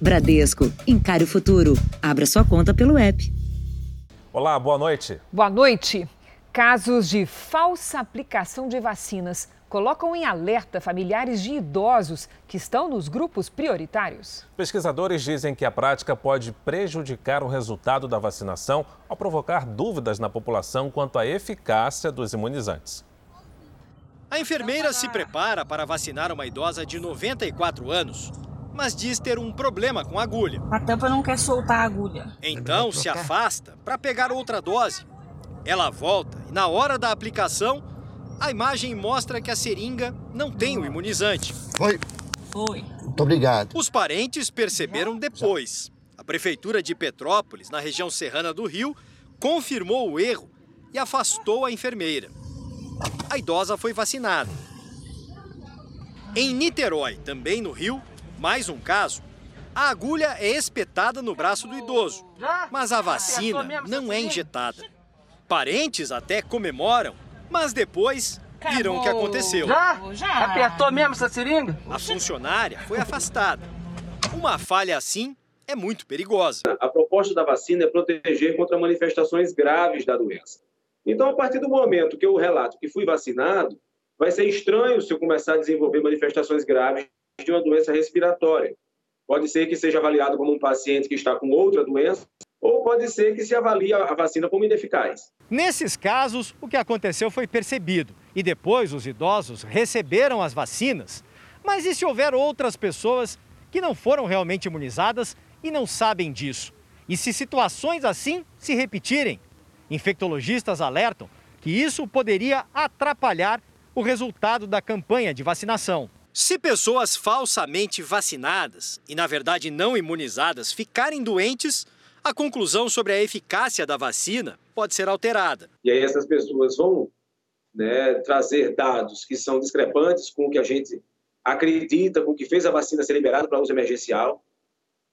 Bradesco, encare o futuro. Abra sua conta pelo app. Olá, boa noite. Boa noite. Casos de falsa aplicação de vacinas colocam em alerta familiares de idosos que estão nos grupos prioritários. Pesquisadores dizem que a prática pode prejudicar o resultado da vacinação ao provocar dúvidas na população quanto à eficácia dos imunizantes. A enfermeira se prepara para vacinar uma idosa de 94 anos mas diz ter um problema com a agulha. A tampa não quer soltar a agulha. Então se afasta para pegar outra dose. Ela volta e na hora da aplicação, a imagem mostra que a seringa não tem o imunizante. Foi. Foi. Muito obrigado. Os parentes perceberam depois. A prefeitura de Petrópolis, na região serrana do Rio, confirmou o erro e afastou a enfermeira. A idosa foi vacinada. Em Niterói, também no Rio, mais um caso. A agulha é espetada no braço do idoso, mas a vacina não é injetada. Parentes até comemoram, mas depois viram o que aconteceu. Já? Já? Apertou mesmo essa seringa? A funcionária foi afastada. Uma falha assim é muito perigosa. A proposta da vacina é proteger contra manifestações graves da doença. Então, a partir do momento que eu relato que fui vacinado, vai ser estranho se eu começar a desenvolver manifestações graves de uma doença respiratória. Pode ser que seja avaliado como um paciente que está com outra doença, ou pode ser que se avalie a vacina como ineficaz. Nesses casos, o que aconteceu foi percebido e depois os idosos receberam as vacinas. Mas e se houver outras pessoas que não foram realmente imunizadas e não sabem disso? E se situações assim se repetirem? Infectologistas alertam que isso poderia atrapalhar o resultado da campanha de vacinação. Se pessoas falsamente vacinadas e, na verdade, não imunizadas ficarem doentes, a conclusão sobre a eficácia da vacina pode ser alterada. E aí essas pessoas vão né, trazer dados que são discrepantes com o que a gente acredita, com o que fez a vacina ser liberada para uso emergencial.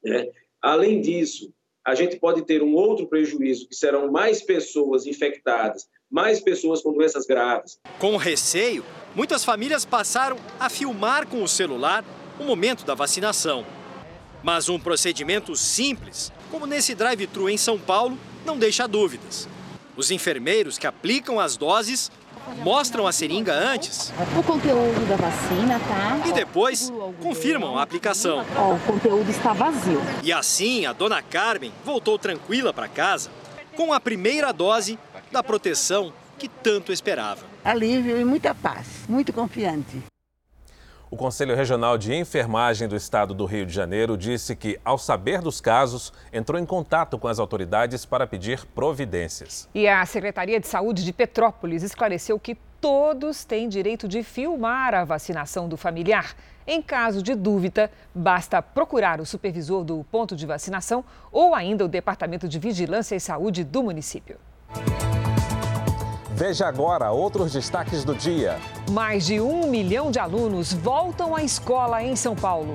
Né? Além disso, a gente pode ter um outro prejuízo, que serão mais pessoas infectadas, mais pessoas com doenças graves. Com receio, muitas famílias passaram a filmar com o celular o momento da vacinação. Mas um procedimento simples, como nesse drive-thru em São Paulo, não deixa dúvidas. Os enfermeiros que aplicam as doses mostram a seringa antes. O conteúdo da vacina, tá? E depois confirmam a aplicação. Ó, o conteúdo está vazio. E assim, a dona Carmen voltou tranquila para casa com a primeira dose da proteção que tanto esperava. Alívio e muita paz, muito confiante. O Conselho Regional de Enfermagem do Estado do Rio de Janeiro disse que, ao saber dos casos, entrou em contato com as autoridades para pedir providências. E a Secretaria de Saúde de Petrópolis esclareceu que todos têm direito de filmar a vacinação do familiar. Em caso de dúvida, basta procurar o supervisor do ponto de vacinação ou ainda o Departamento de Vigilância e Saúde do município. Veja agora outros destaques do dia. Mais de um milhão de alunos voltam à escola em São Paulo.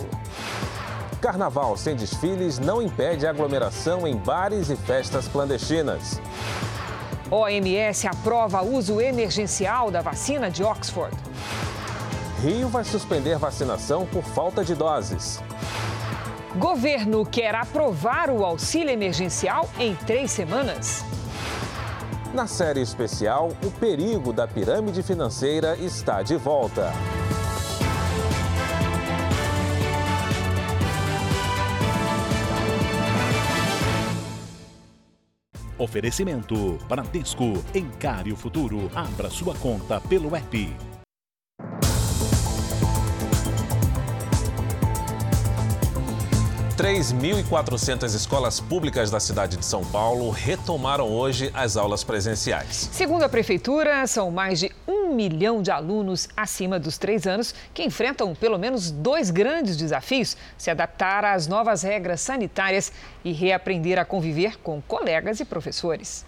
Carnaval sem desfiles não impede aglomeração em bares e festas clandestinas. OMS aprova uso emergencial da vacina de Oxford. Rio vai suspender vacinação por falta de doses. Governo quer aprovar o auxílio emergencial em três semanas. Na série especial, o perigo da pirâmide financeira está de volta. Oferecimento Bradesco. Encare o futuro. Abra sua conta pelo app. 3.400 escolas públicas da cidade de São Paulo retomaram hoje as aulas presenciais. Segundo a Prefeitura, são mais de um milhão de alunos acima dos três anos que enfrentam pelo menos dois grandes desafios: se adaptar às novas regras sanitárias e reaprender a conviver com colegas e professores.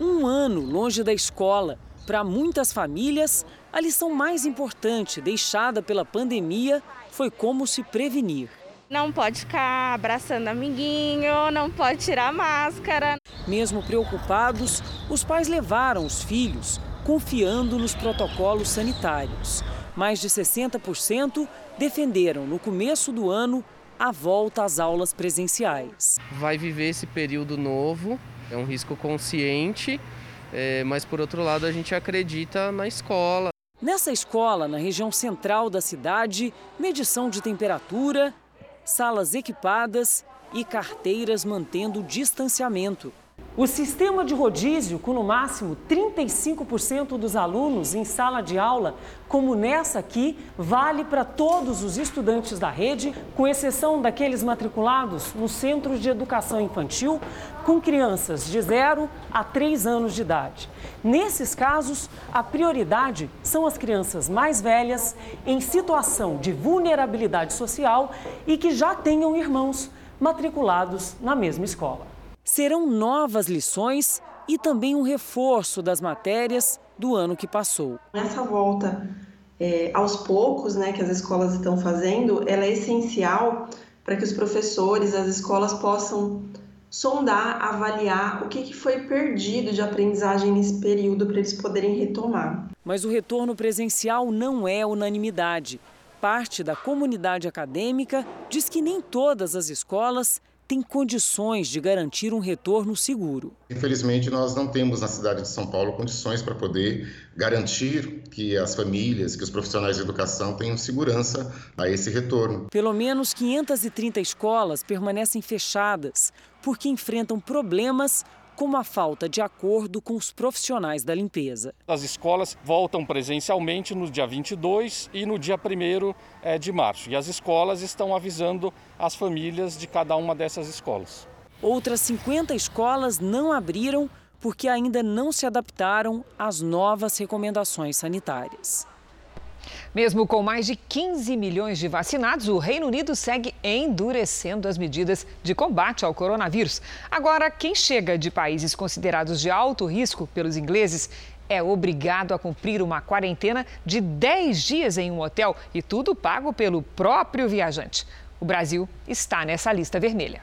Um ano longe da escola. Para muitas famílias, a lição mais importante deixada pela pandemia foi como se prevenir. Não pode ficar abraçando amiguinho, não pode tirar máscara. Mesmo preocupados, os pais levaram os filhos, confiando nos protocolos sanitários. Mais de 60% defenderam no começo do ano a volta às aulas presenciais. Vai viver esse período novo, é um risco consciente, é, mas por outro lado a gente acredita na escola. Nessa escola, na região central da cidade, medição de temperatura, salas equipadas e carteiras mantendo distanciamento. O sistema de rodízio, com no máximo 35% dos alunos em sala de aula, como nessa aqui, vale para todos os estudantes da rede, com exceção daqueles matriculados no Centro de Educação Infantil, com crianças de 0 a 3 anos de idade. Nesses casos, a prioridade são as crianças mais velhas, em situação de vulnerabilidade social e que já tenham irmãos matriculados na mesma escola serão novas lições e também um reforço das matérias do ano que passou. Essa volta é, aos poucos, né, que as escolas estão fazendo, ela é essencial para que os professores, as escolas possam sondar, avaliar o que, que foi perdido de aprendizagem nesse período para eles poderem retomar. Mas o retorno presencial não é unanimidade. Parte da comunidade acadêmica diz que nem todas as escolas tem condições de garantir um retorno seguro. Infelizmente, nós não temos na cidade de São Paulo condições para poder garantir que as famílias, que os profissionais de educação tenham segurança a esse retorno. Pelo menos 530 escolas permanecem fechadas porque enfrentam problemas como a falta de acordo com os profissionais da limpeza. As escolas voltam presencialmente no dia 22 e no dia 1 eh, de março. E as escolas estão avisando as famílias de cada uma dessas escolas. Outras 50 escolas não abriram porque ainda não se adaptaram às novas recomendações sanitárias. Mesmo com mais de 15 milhões de vacinados, o Reino Unido segue endurecendo as medidas de combate ao coronavírus. Agora, quem chega de países considerados de alto risco pelos ingleses é obrigado a cumprir uma quarentena de 10 dias em um hotel e tudo pago pelo próprio viajante. O Brasil está nessa lista vermelha.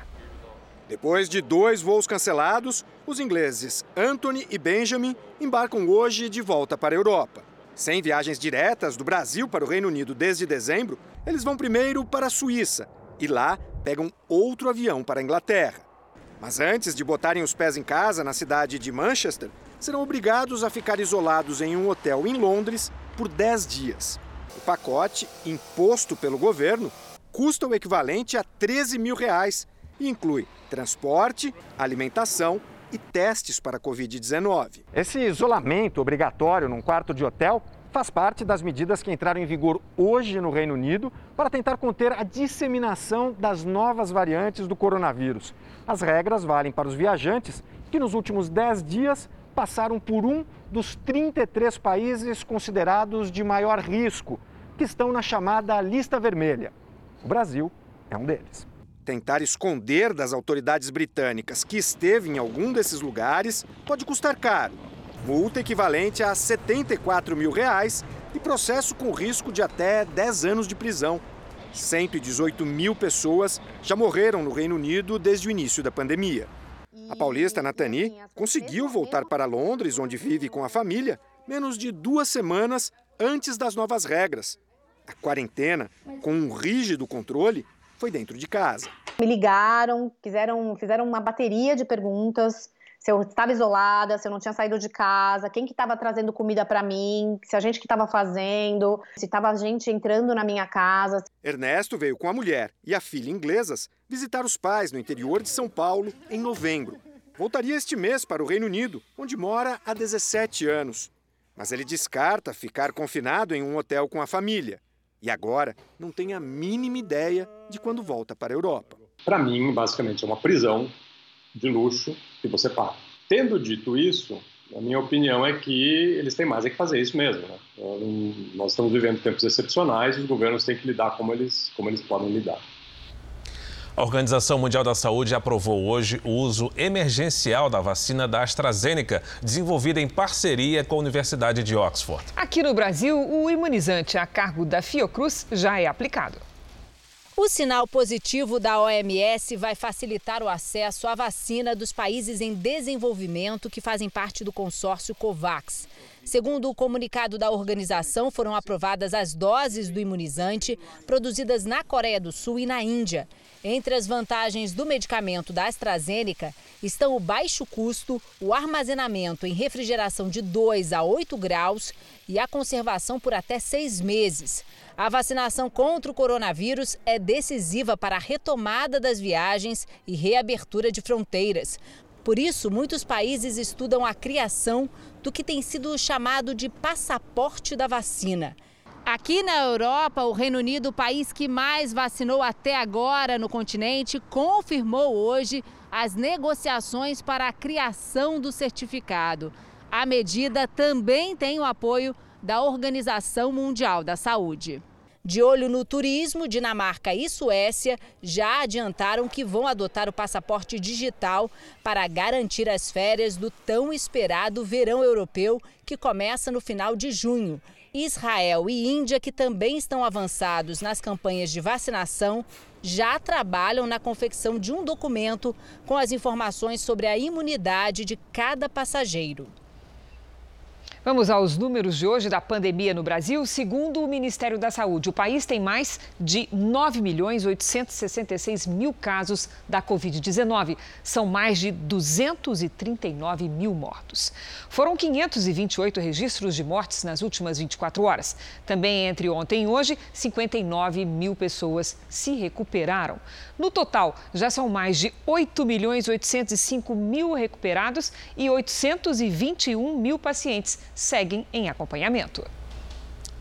Depois de dois voos cancelados, os ingleses Anthony e Benjamin embarcam hoje de volta para a Europa. Sem viagens diretas do Brasil para o Reino Unido desde dezembro, eles vão primeiro para a Suíça e lá pegam outro avião para a Inglaterra. Mas antes de botarem os pés em casa na cidade de Manchester, serão obrigados a ficar isolados em um hotel em Londres por 10 dias. O pacote, imposto pelo governo, custa o equivalente a 13 mil reais e inclui transporte, alimentação e testes para a Covid-19. Esse isolamento obrigatório num quarto de hotel faz parte das medidas que entraram em vigor hoje no Reino Unido para tentar conter a disseminação das novas variantes do coronavírus. As regras valem para os viajantes que nos últimos 10 dias passaram por um dos 33 países considerados de maior risco, que estão na chamada lista vermelha. O Brasil é um deles. Tentar esconder das autoridades britânicas que esteve em algum desses lugares pode custar caro. Multa equivalente a 74 mil reais e processo com risco de até 10 anos de prisão. 118 mil pessoas já morreram no Reino Unido desde o início da pandemia. A paulista Natani conseguiu voltar para Londres, onde vive com a família, menos de duas semanas antes das novas regras. A quarentena, com um rígido controle, foi dentro de casa. Me ligaram, quiseram, fizeram uma bateria de perguntas se eu estava isolada, se eu não tinha saído de casa, quem que estava trazendo comida para mim, se a gente que estava fazendo, se estava gente entrando na minha casa. Ernesto veio com a mulher e a filha inglesas visitar os pais no interior de São Paulo em novembro. Voltaria este mês para o Reino Unido, onde mora há 17 anos. Mas ele descarta ficar confinado em um hotel com a família. E agora não tem a mínima ideia de quando volta para a Europa. Para mim, basicamente, é uma prisão de luxo que você paga. Tendo dito isso, a minha opinião é que eles têm mais é que fazer isso mesmo. Né? Nós estamos vivendo tempos excepcionais os governos têm que lidar como eles, como eles podem lidar. A Organização Mundial da Saúde aprovou hoje o uso emergencial da vacina da AstraZeneca, desenvolvida em parceria com a Universidade de Oxford. Aqui no Brasil, o imunizante a cargo da Fiocruz já é aplicado. O sinal positivo da OMS vai facilitar o acesso à vacina dos países em desenvolvimento que fazem parte do consórcio COVAX. Segundo o comunicado da organização, foram aprovadas as doses do imunizante produzidas na Coreia do Sul e na Índia. Entre as vantagens do medicamento da AstraZeneca estão o baixo custo, o armazenamento em refrigeração de 2 a 8 graus e a conservação por até seis meses. A vacinação contra o coronavírus é decisiva para a retomada das viagens e reabertura de fronteiras. Por isso, muitos países estudam a criação do que tem sido chamado de passaporte da vacina. Aqui na Europa, o Reino Unido, o país que mais vacinou até agora no continente, confirmou hoje as negociações para a criação do certificado. A medida também tem o apoio da Organização Mundial da Saúde. De olho no turismo, Dinamarca e Suécia já adiantaram que vão adotar o passaporte digital para garantir as férias do tão esperado verão europeu, que começa no final de junho. Israel e Índia, que também estão avançados nas campanhas de vacinação, já trabalham na confecção de um documento com as informações sobre a imunidade de cada passageiro. Vamos aos números de hoje da pandemia no Brasil. Segundo o Ministério da Saúde, o país tem mais de 9 milhões 866 mil casos da Covid-19. São mais de 239 mil mortos. Foram 528 registros de mortes nas últimas 24 horas. Também entre ontem e hoje, 59 mil pessoas se recuperaram. No total, já são mais de 8 milhões 805 mil recuperados e 821 mil pacientes seguem em acompanhamento.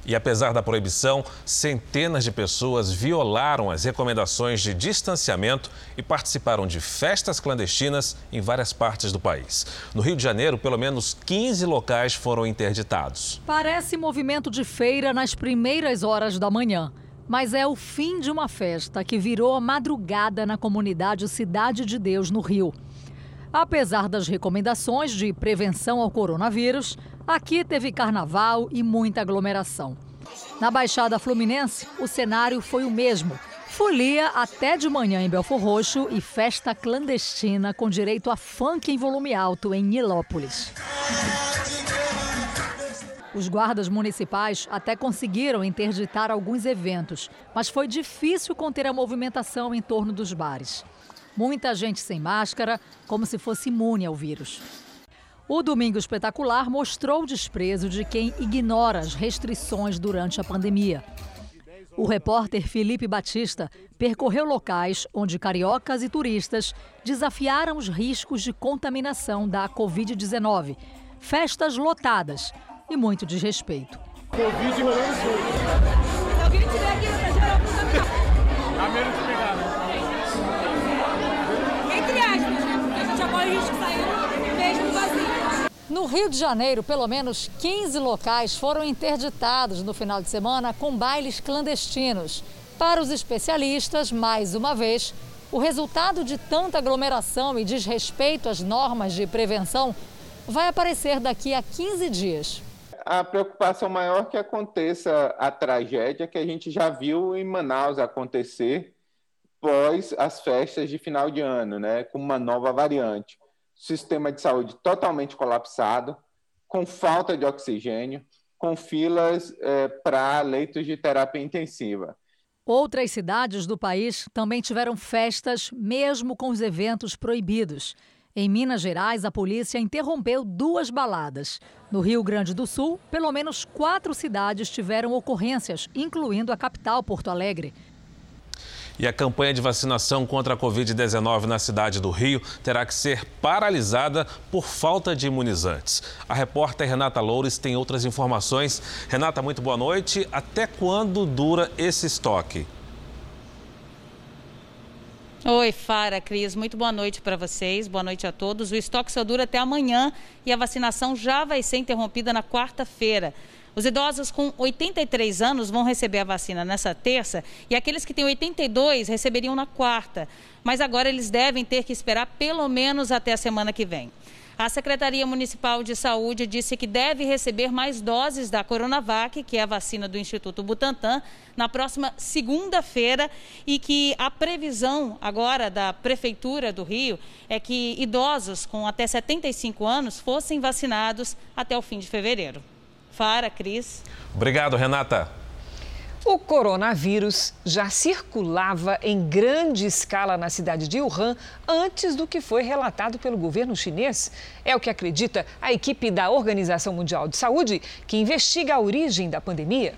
E apesar da proibição, centenas de pessoas violaram as recomendações de distanciamento e participaram de festas clandestinas em várias partes do país. No Rio de Janeiro, pelo menos 15 locais foram interditados. Parece movimento de feira nas primeiras horas da manhã. Mas é o fim de uma festa que virou a madrugada na comunidade Cidade de Deus, no Rio. Apesar das recomendações de prevenção ao coronavírus, aqui teve carnaval e muita aglomeração. Na Baixada Fluminense, o cenário foi o mesmo. Folia até de manhã em Belfor Roxo e festa clandestina com direito a funk em volume alto em Nilópolis. Os guardas municipais até conseguiram interditar alguns eventos, mas foi difícil conter a movimentação em torno dos bares. Muita gente sem máscara, como se fosse imune ao vírus. O Domingo Espetacular mostrou o desprezo de quem ignora as restrições durante a pandemia. O repórter Felipe Batista percorreu locais onde cariocas e turistas desafiaram os riscos de contaminação da Covid-19. Festas lotadas e muito desrespeito. Covid rolando Se No Rio de Janeiro, pelo menos 15 locais foram interditados no final de semana com bailes clandestinos. Para os especialistas, mais uma vez, o resultado de tanta aglomeração e desrespeito às normas de prevenção vai aparecer daqui a 15 dias. A preocupação maior é que aconteça a tragédia que a gente já viu em Manaus acontecer pós as festas de final de ano, né, com uma nova variante sistema de saúde totalmente colapsado, com falta de oxigênio, com filas é, para leitos de terapia intensiva. Outras cidades do país também tiveram festas, mesmo com os eventos proibidos. Em Minas Gerais, a polícia interrompeu duas baladas. No Rio Grande do Sul, pelo menos quatro cidades tiveram ocorrências, incluindo a capital, Porto Alegre. E a campanha de vacinação contra a Covid-19 na cidade do Rio terá que ser paralisada por falta de imunizantes. A repórter Renata Loures tem outras informações. Renata, muito boa noite. Até quando dura esse estoque? Oi, Fara, Cris, muito boa noite para vocês, boa noite a todos. O estoque só dura até amanhã e a vacinação já vai ser interrompida na quarta-feira. Os idosos com 83 anos vão receber a vacina nessa terça e aqueles que têm 82 receberiam na quarta. Mas agora eles devem ter que esperar pelo menos até a semana que vem. A Secretaria Municipal de Saúde disse que deve receber mais doses da Coronavac, que é a vacina do Instituto Butantan, na próxima segunda-feira e que a previsão agora da Prefeitura do Rio é que idosos com até 75 anos fossem vacinados até o fim de fevereiro. Fara, Cris. Obrigado, Renata. O coronavírus já circulava em grande escala na cidade de Wuhan antes do que foi relatado pelo governo chinês. É o que acredita a equipe da Organização Mundial de Saúde, que investiga a origem da pandemia.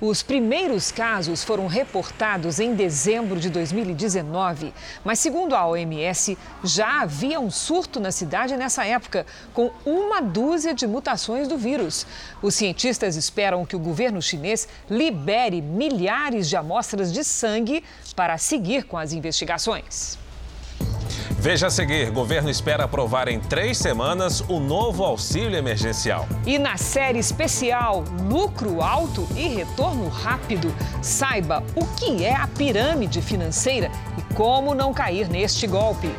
Os primeiros casos foram reportados em dezembro de 2019, mas segundo a OMS, já havia um surto na cidade nessa época, com uma dúzia de mutações do vírus. Os cientistas esperam que o governo chinês libere milhares de amostras de sangue para seguir com as investigações. Veja a seguir: governo espera aprovar em três semanas o novo auxílio emergencial. E na série especial Lucro Alto e Retorno Rápido, saiba o que é a pirâmide financeira e como não cair neste golpe.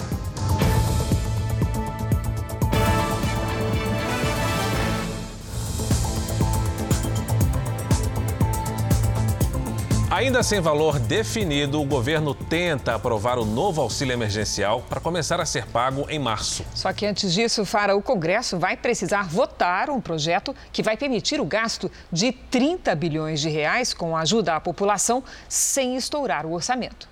Ainda sem valor definido, o governo tenta aprovar o novo auxílio emergencial para começar a ser pago em março. Só que antes disso, Fara, o Congresso vai precisar votar um projeto que vai permitir o gasto de 30 bilhões de reais com ajuda à população sem estourar o orçamento.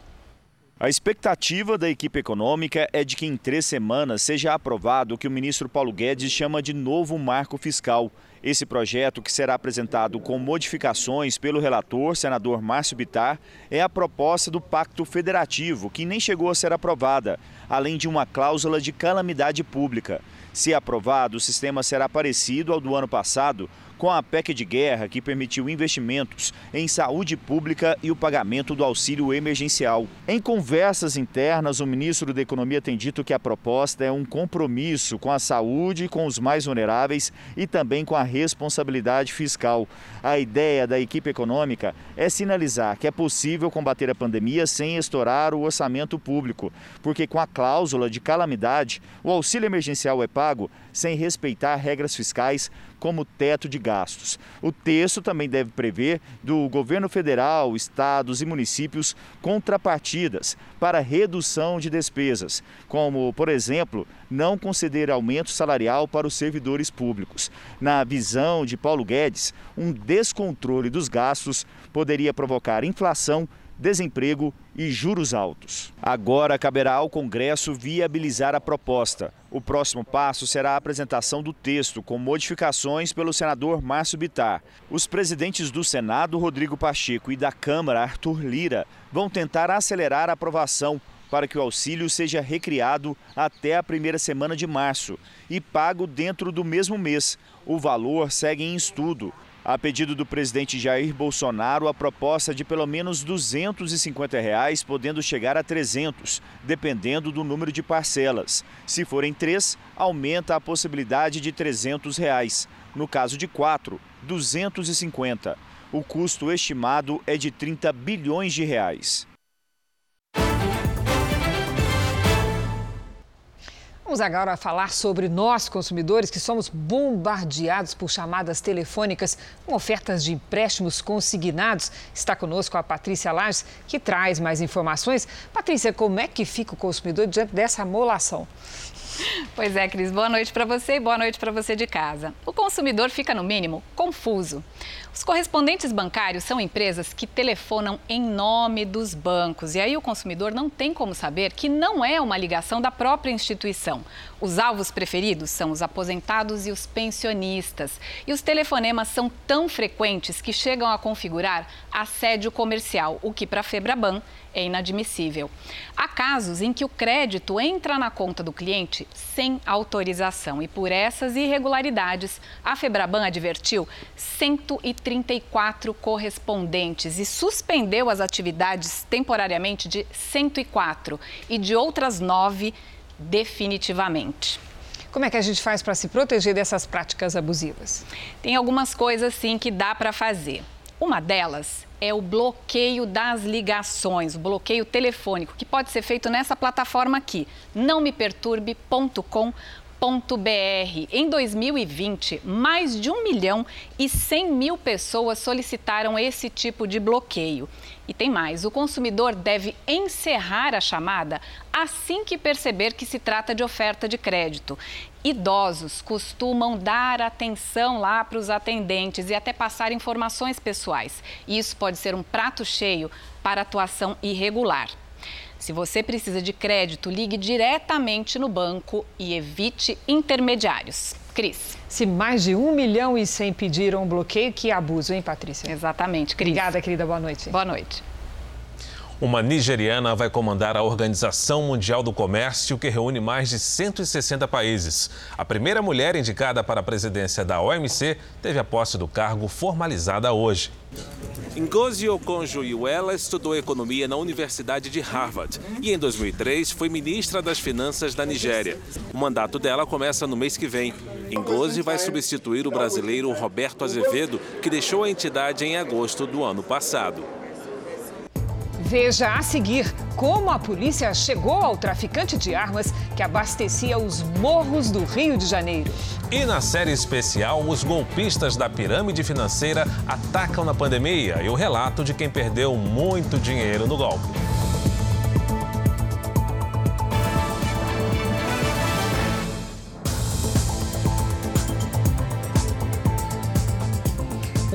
A expectativa da equipe econômica é de que em três semanas seja aprovado o que o ministro Paulo Guedes chama de novo marco fiscal. Esse projeto, que será apresentado com modificações pelo relator, senador Márcio Bitar, é a proposta do Pacto Federativo, que nem chegou a ser aprovada, além de uma cláusula de calamidade pública. Se aprovado, o sistema será parecido ao do ano passado, com a PEC de guerra, que permitiu investimentos em saúde pública e o pagamento do auxílio emergencial. Em conversas internas, o ministro da Economia tem dito que a proposta é um compromisso com a saúde, com os mais vulneráveis e também com a responsabilidade fiscal. A ideia da equipe econômica é sinalizar que é possível combater a pandemia sem estourar o orçamento público, porque com a cláusula de calamidade, o auxílio emergencial é pago sem respeitar regras fiscais como teto de gastos. O texto também deve prever do governo federal, estados e municípios contrapartidas para redução de despesas, como, por exemplo, não conceder aumento salarial para os servidores públicos. Na visão de Paulo Guedes, um descontrole dos gastos poderia provocar inflação desemprego e juros altos. Agora caberá ao Congresso viabilizar a proposta. O próximo passo será a apresentação do texto, com modificações pelo senador Márcio Bitar. Os presidentes do Senado, Rodrigo Pacheco, e da Câmara, Arthur Lira, vão tentar acelerar a aprovação para que o auxílio seja recriado até a primeira semana de março e pago dentro do mesmo mês. O valor segue em estudo. A pedido do presidente Jair Bolsonaro, a proposta de pelo menos 250 reais, podendo chegar a 300, dependendo do número de parcelas. Se forem três, aumenta a possibilidade de 300 reais. No caso de quatro, 250. O custo estimado é de 30 bilhões de reais. Vamos agora falar sobre nós, consumidores, que somos bombardeados por chamadas telefônicas com ofertas de empréstimos consignados. Está conosco a Patrícia Lages, que traz mais informações. Patrícia, como é que fica o consumidor diante dessa amolação? Pois é, Cris. Boa noite para você e boa noite para você de casa. O consumidor fica, no mínimo, confuso. Os correspondentes bancários são empresas que telefonam em nome dos bancos. E aí o consumidor não tem como saber que não é uma ligação da própria instituição. Os alvos preferidos são os aposentados e os pensionistas. E os telefonemas são tão frequentes que chegam a configurar assédio comercial, o que para a Febraban é inadmissível. Há casos em que o crédito entra na conta do cliente sem autorização e por essas irregularidades, a Febraban advertiu 134 correspondentes e suspendeu as atividades temporariamente de 104 e de outras nove definitivamente. Como é que a gente faz para se proteger dessas práticas abusivas? Tem algumas coisas sim que dá para fazer. Uma delas é o bloqueio das ligações, o bloqueio telefônico, que pode ser feito nessa plataforma aqui, nãomeperturbe.com.br Em 2020, mais de 1 milhão e 100 mil pessoas solicitaram esse tipo de bloqueio. E tem mais: o consumidor deve encerrar a chamada assim que perceber que se trata de oferta de crédito. Idosos costumam dar atenção lá para os atendentes e até passar informações pessoais. Isso pode ser um prato cheio para atuação irregular. Se você precisa de crédito, ligue diretamente no banco e evite intermediários. Cris. Se mais de 1 milhão e 100 pediram um bloqueio, que abuso, hein, Patrícia? Exatamente, Cris. Obrigada, querida. Boa noite. Boa noite. Uma nigeriana vai comandar a Organização Mundial do Comércio, que reúne mais de 160 países. A primeira mulher indicada para a presidência da OMC teve a posse do cargo formalizada hoje. Ngozi Okonjo-Iweala estudou economia na Universidade de Harvard e em 2003 foi ministra das Finanças da Nigéria. O mandato dela começa no mês que vem. Ngozi vai substituir o brasileiro Roberto Azevedo, que deixou a entidade em agosto do ano passado. Veja a seguir como a polícia chegou ao traficante de armas que abastecia os morros do Rio de Janeiro. E na série especial, os golpistas da pirâmide financeira atacam na pandemia e o relato de quem perdeu muito dinheiro no golpe.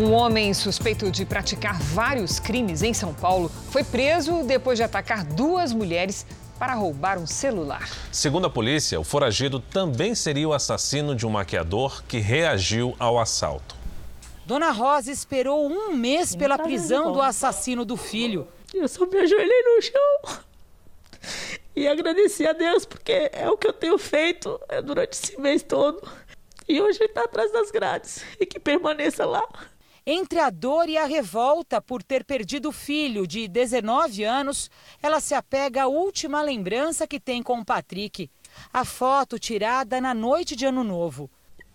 Um homem suspeito de praticar vários crimes em São Paulo foi preso depois de atacar duas mulheres para roubar um celular. Segundo a polícia, o foragido também seria o assassino de um maquiador que reagiu ao assalto. Dona Rosa esperou um mês pela prisão do assassino do filho. Eu só me ajoelhei no chão e agradeci a Deus, porque é o que eu tenho feito é, durante esse mês todo. E hoje ele está atrás das grades e que permaneça lá. Entre a dor e a revolta por ter perdido o filho de 19 anos, ela se apega à última lembrança que tem com o Patrick. A foto tirada na noite de Ano Novo.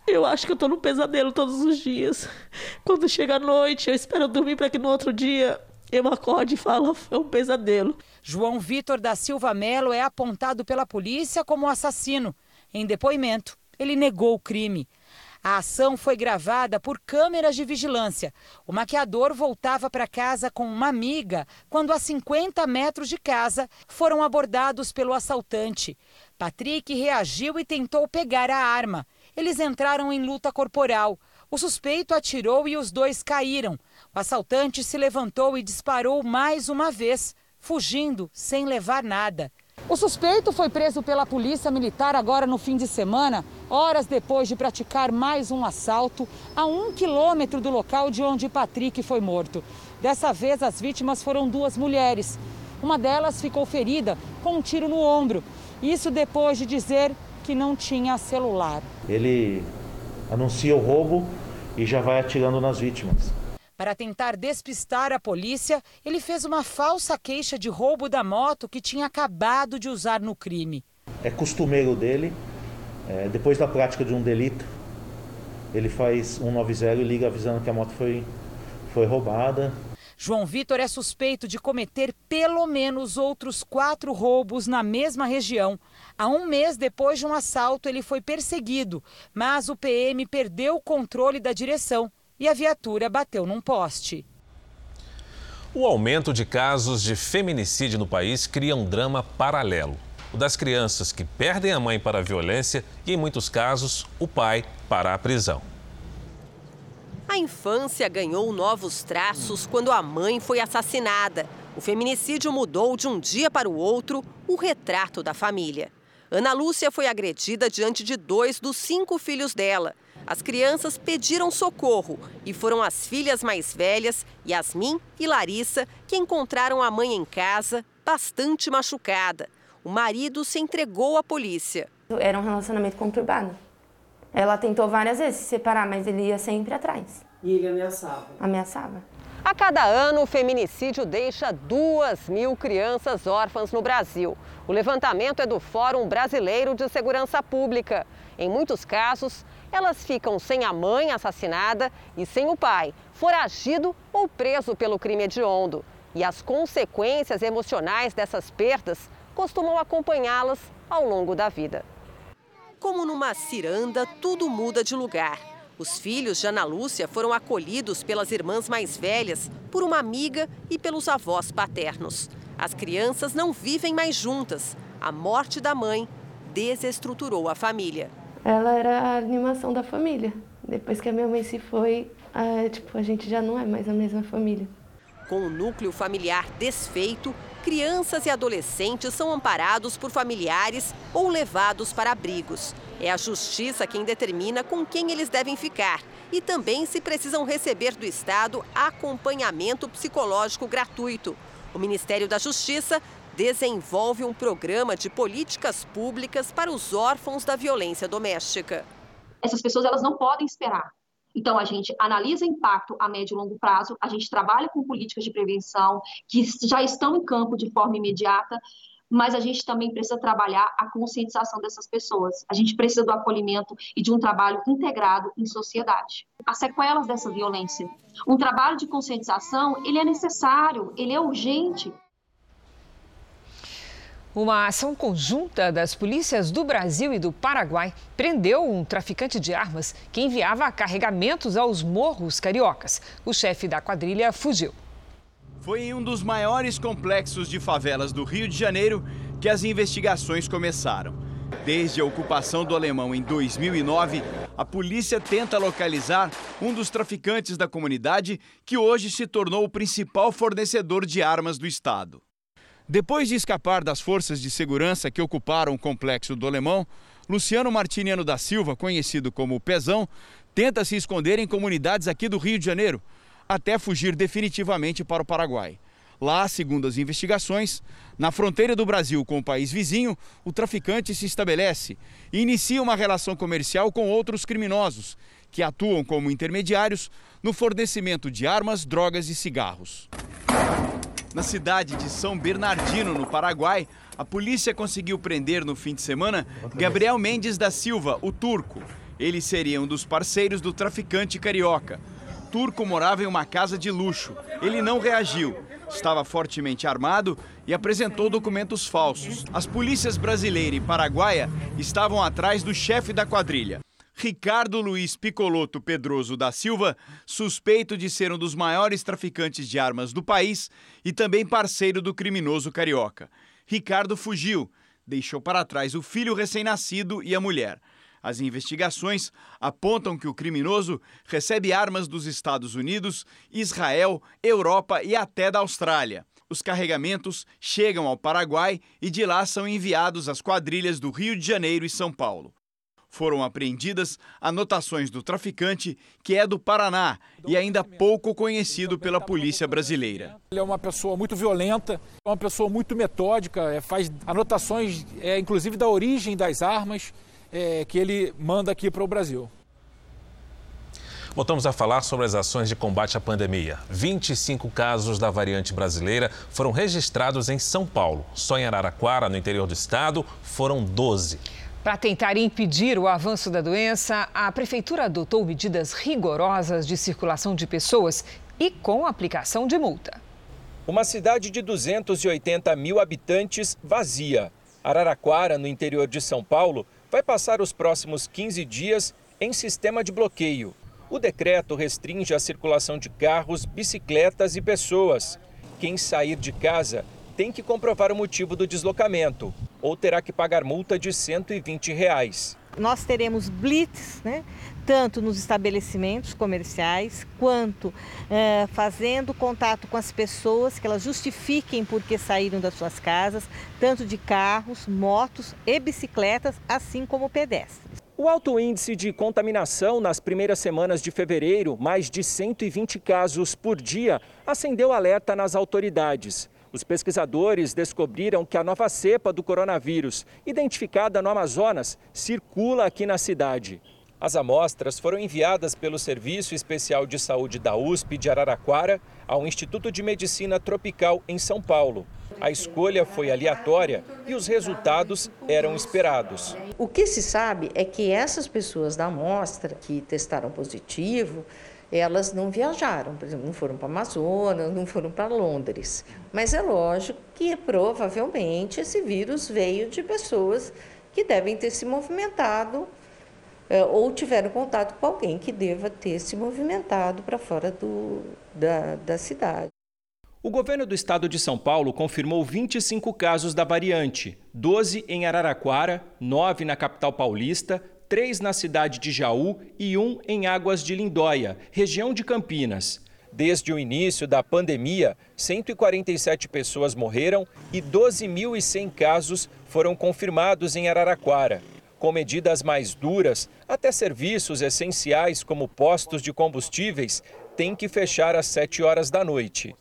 Eu acho que eu tô num pesadelo todos os dias. Quando chega a noite, eu espero dormir para que no outro dia eu acorde e falo, é um pesadelo. João Vitor da Silva Melo é apontado pela polícia como assassino. Em depoimento, ele negou o crime. A ação foi gravada por câmeras de vigilância. O maquiador voltava para casa com uma amiga quando, a 50 metros de casa, foram abordados pelo assaltante. Patrick reagiu e tentou pegar a arma. Eles entraram em luta corporal. O suspeito atirou e os dois caíram. O assaltante se levantou e disparou mais uma vez, fugindo sem levar nada. O suspeito foi preso pela polícia militar agora no fim de semana, horas depois de praticar mais um assalto a um quilômetro do local de onde Patrick foi morto. Dessa vez, as vítimas foram duas mulheres. Uma delas ficou ferida com um tiro no ombro. Isso depois de dizer que não tinha celular. Ele anuncia o roubo e já vai atirando nas vítimas. Para tentar despistar a polícia, ele fez uma falsa queixa de roubo da moto que tinha acabado de usar no crime. É costumeiro dele, é, depois da prática de um delito, ele faz 190 e liga avisando que a moto foi, foi roubada. João Vitor é suspeito de cometer pelo menos outros quatro roubos na mesma região. Há um mês depois de um assalto, ele foi perseguido, mas o PM perdeu o controle da direção e a viatura bateu num poste. O aumento de casos de feminicídio no país cria um drama paralelo. O das crianças que perdem a mãe para a violência e, em muitos casos, o pai para a prisão. A infância ganhou novos traços quando a mãe foi assassinada. O feminicídio mudou de um dia para o outro o retrato da família. Ana Lúcia foi agredida diante de dois dos cinco filhos dela. As crianças pediram socorro e foram as filhas mais velhas, Yasmin e Larissa, que encontraram a mãe em casa, bastante machucada. O marido se entregou à polícia. Era um relacionamento conturbado. Ela tentou várias vezes se separar, mas ele ia sempre atrás. E ele ameaçava? Ameaçava. A cada ano, o feminicídio deixa duas mil crianças órfãs no Brasil. O levantamento é do Fórum Brasileiro de Segurança Pública. Em muitos casos, elas ficam sem a mãe assassinada e sem o pai, foragido ou preso pelo crime hediondo. E as consequências emocionais dessas perdas costumam acompanhá-las ao longo da vida. Como numa ciranda, tudo muda de lugar. Os filhos de Ana Lúcia foram acolhidos pelas irmãs mais velhas, por uma amiga e pelos avós paternos. As crianças não vivem mais juntas. A morte da mãe desestruturou a família. Ela era a animação da família. Depois que a minha mãe se foi, a, tipo, a gente já não é mais a mesma família. Com o núcleo familiar desfeito, crianças e adolescentes são amparados por familiares ou levados para abrigos. É a justiça quem determina com quem eles devem ficar e também se precisam receber do Estado acompanhamento psicológico gratuito. O Ministério da Justiça desenvolve um programa de políticas públicas para os órfãos da violência doméstica. Essas pessoas elas não podem esperar. Então, a gente analisa impacto a médio e longo prazo, a gente trabalha com políticas de prevenção que já estão em campo de forma imediata, mas a gente também precisa trabalhar a conscientização dessas pessoas. A gente precisa do acolhimento e de um trabalho integrado em sociedade. As sequelas dessa violência. Um trabalho de conscientização, ele é necessário, ele é urgente. Uma ação conjunta das polícias do Brasil e do Paraguai prendeu um traficante de armas que enviava carregamentos aos morros cariocas. O chefe da quadrilha fugiu. Foi em um dos maiores complexos de favelas do Rio de Janeiro que as investigações começaram. Desde a ocupação do alemão em 2009, a polícia tenta localizar um dos traficantes da comunidade que hoje se tornou o principal fornecedor de armas do estado. Depois de escapar das forças de segurança que ocuparam o complexo do Alemão, Luciano Martiniano da Silva, conhecido como Pezão, tenta se esconder em comunidades aqui do Rio de Janeiro, até fugir definitivamente para o Paraguai. Lá, segundo as investigações, na fronteira do Brasil com o país vizinho, o traficante se estabelece e inicia uma relação comercial com outros criminosos, que atuam como intermediários no fornecimento de armas, drogas e cigarros. Na cidade de São Bernardino, no Paraguai, a polícia conseguiu prender no fim de semana Gabriel Mendes da Silva, o turco. Ele seria um dos parceiros do traficante carioca. Turco morava em uma casa de luxo. Ele não reagiu. Estava fortemente armado e apresentou documentos falsos. As polícias brasileira e paraguaia estavam atrás do chefe da quadrilha. Ricardo Luiz Picoloto Pedroso da Silva, suspeito de ser um dos maiores traficantes de armas do país e também parceiro do criminoso carioca. Ricardo fugiu, deixou para trás o filho recém-nascido e a mulher. As investigações apontam que o criminoso recebe armas dos Estados Unidos, Israel, Europa e até da Austrália. Os carregamentos chegam ao Paraguai e de lá são enviados às quadrilhas do Rio de Janeiro e São Paulo. Foram apreendidas anotações do traficante, que é do Paraná e ainda pouco conhecido pela polícia brasileira. Ele é uma pessoa muito violenta, uma pessoa muito metódica, é, faz anotações, é, inclusive da origem das armas é, que ele manda aqui para o Brasil. Voltamos a falar sobre as ações de combate à pandemia. 25 casos da variante brasileira foram registrados em São Paulo. Só em Araraquara, no interior do estado, foram 12. Para tentar impedir o avanço da doença, a Prefeitura adotou medidas rigorosas de circulação de pessoas e com aplicação de multa. Uma cidade de 280 mil habitantes vazia. Araraquara, no interior de São Paulo, vai passar os próximos 15 dias em sistema de bloqueio. O decreto restringe a circulação de carros, bicicletas e pessoas. Quem sair de casa tem que comprovar o motivo do deslocamento ou terá que pagar multa de 120 reais. Nós teremos blitz, né? Tanto nos estabelecimentos comerciais, quanto é, fazendo contato com as pessoas, que elas justifiquem por que saíram das suas casas, tanto de carros, motos e bicicletas, assim como pedestres. O alto índice de contaminação nas primeiras semanas de fevereiro, mais de 120 casos por dia, acendeu alerta nas autoridades. Os pesquisadores descobriram que a nova cepa do coronavírus, identificada no Amazonas, circula aqui na cidade. As amostras foram enviadas pelo Serviço Especial de Saúde da USP de Araraquara ao Instituto de Medicina Tropical em São Paulo. A escolha foi aleatória e os resultados eram esperados. O que se sabe é que essas pessoas da amostra que testaram positivo elas não viajaram, por exemplo, não foram para Amazonas, não foram para Londres. Mas é lógico que provavelmente esse vírus veio de pessoas que devem ter se movimentado ou tiveram contato com alguém que deva ter se movimentado para fora do, da, da cidade. O governo do estado de São Paulo confirmou 25 casos da variante: 12 em Araraquara, 9 na capital paulista, 3 na cidade de Jaú e 1 em Águas de Lindóia, região de Campinas. Desde o início da pandemia, 147 pessoas morreram e 12.100 casos foram confirmados em Araraquara. Com medidas mais duras, até serviços essenciais como postos de combustíveis têm que fechar às 7 horas da noite.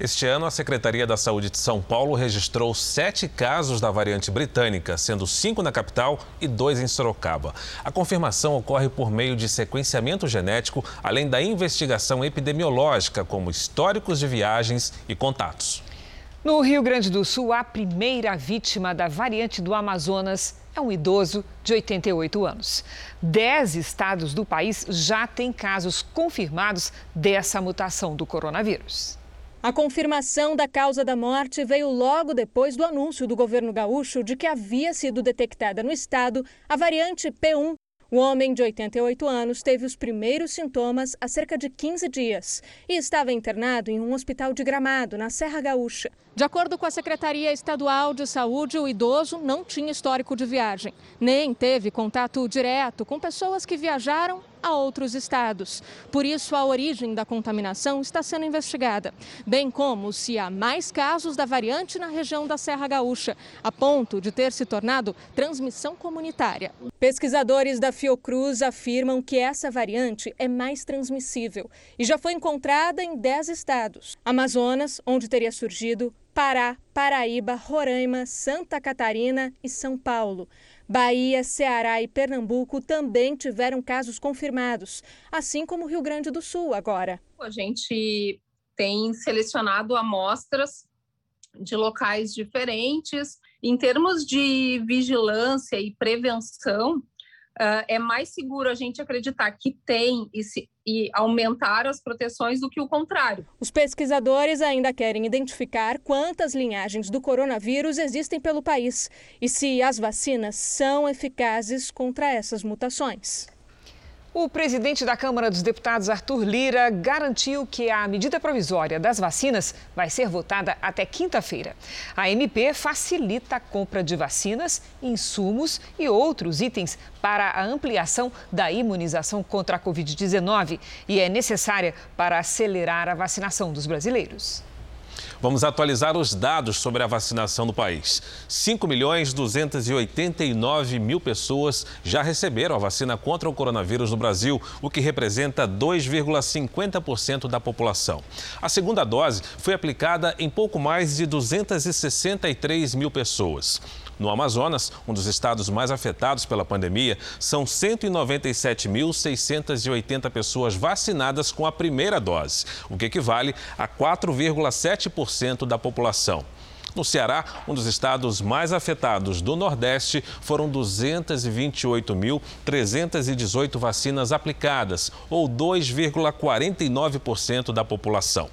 Este ano, a Secretaria da Saúde de São Paulo registrou sete casos da variante britânica, sendo cinco na capital e dois em Sorocaba. A confirmação ocorre por meio de sequenciamento genético, além da investigação epidemiológica, como históricos de viagens e contatos. No Rio Grande do Sul, a primeira vítima da variante do Amazonas é um idoso de 88 anos. Dez estados do país já têm casos confirmados dessa mutação do coronavírus. A confirmação da causa da morte veio logo depois do anúncio do governo gaúcho de que havia sido detectada no estado a variante P1 o homem de 88 anos teve os primeiros sintomas há cerca de 15 dias e estava internado em um hospital de Gramado, na Serra Gaúcha. De acordo com a Secretaria Estadual de Saúde, o idoso não tinha histórico de viagem, nem teve contato direto com pessoas que viajaram a outros estados. Por isso, a origem da contaminação está sendo investigada, bem como se há mais casos da variante na região da Serra Gaúcha, a ponto de ter se tornado transmissão comunitária. Pesquisadores da Fiocruz afirmam que essa variante é mais transmissível e já foi encontrada em 10 estados: Amazonas, onde teria surgido, Pará, Paraíba, Roraima, Santa Catarina e São Paulo. Bahia, Ceará e Pernambuco também tiveram casos confirmados, assim como Rio Grande do Sul agora. A gente tem selecionado amostras de locais diferentes. Em termos de vigilância e prevenção, uh, é mais seguro a gente acreditar que tem e, se, e aumentar as proteções do que o contrário. Os pesquisadores ainda querem identificar quantas linhagens do coronavírus existem pelo país e se as vacinas são eficazes contra essas mutações. O presidente da Câmara dos Deputados, Arthur Lira, garantiu que a medida provisória das vacinas vai ser votada até quinta-feira. A MP facilita a compra de vacinas, insumos e outros itens para a ampliação da imunização contra a Covid-19 e é necessária para acelerar a vacinação dos brasileiros. Vamos atualizar os dados sobre a vacinação no país. 5 milhões 289 mil pessoas já receberam a vacina contra o coronavírus no Brasil, o que representa 2,50% da população. A segunda dose foi aplicada em pouco mais de 263 mil pessoas. No Amazonas, um dos estados mais afetados pela pandemia, são 197.680 pessoas vacinadas com a primeira dose, o que equivale a 4,7% da população. No Ceará, um dos estados mais afetados do Nordeste, foram 228.318 vacinas aplicadas, ou 2,49% da população.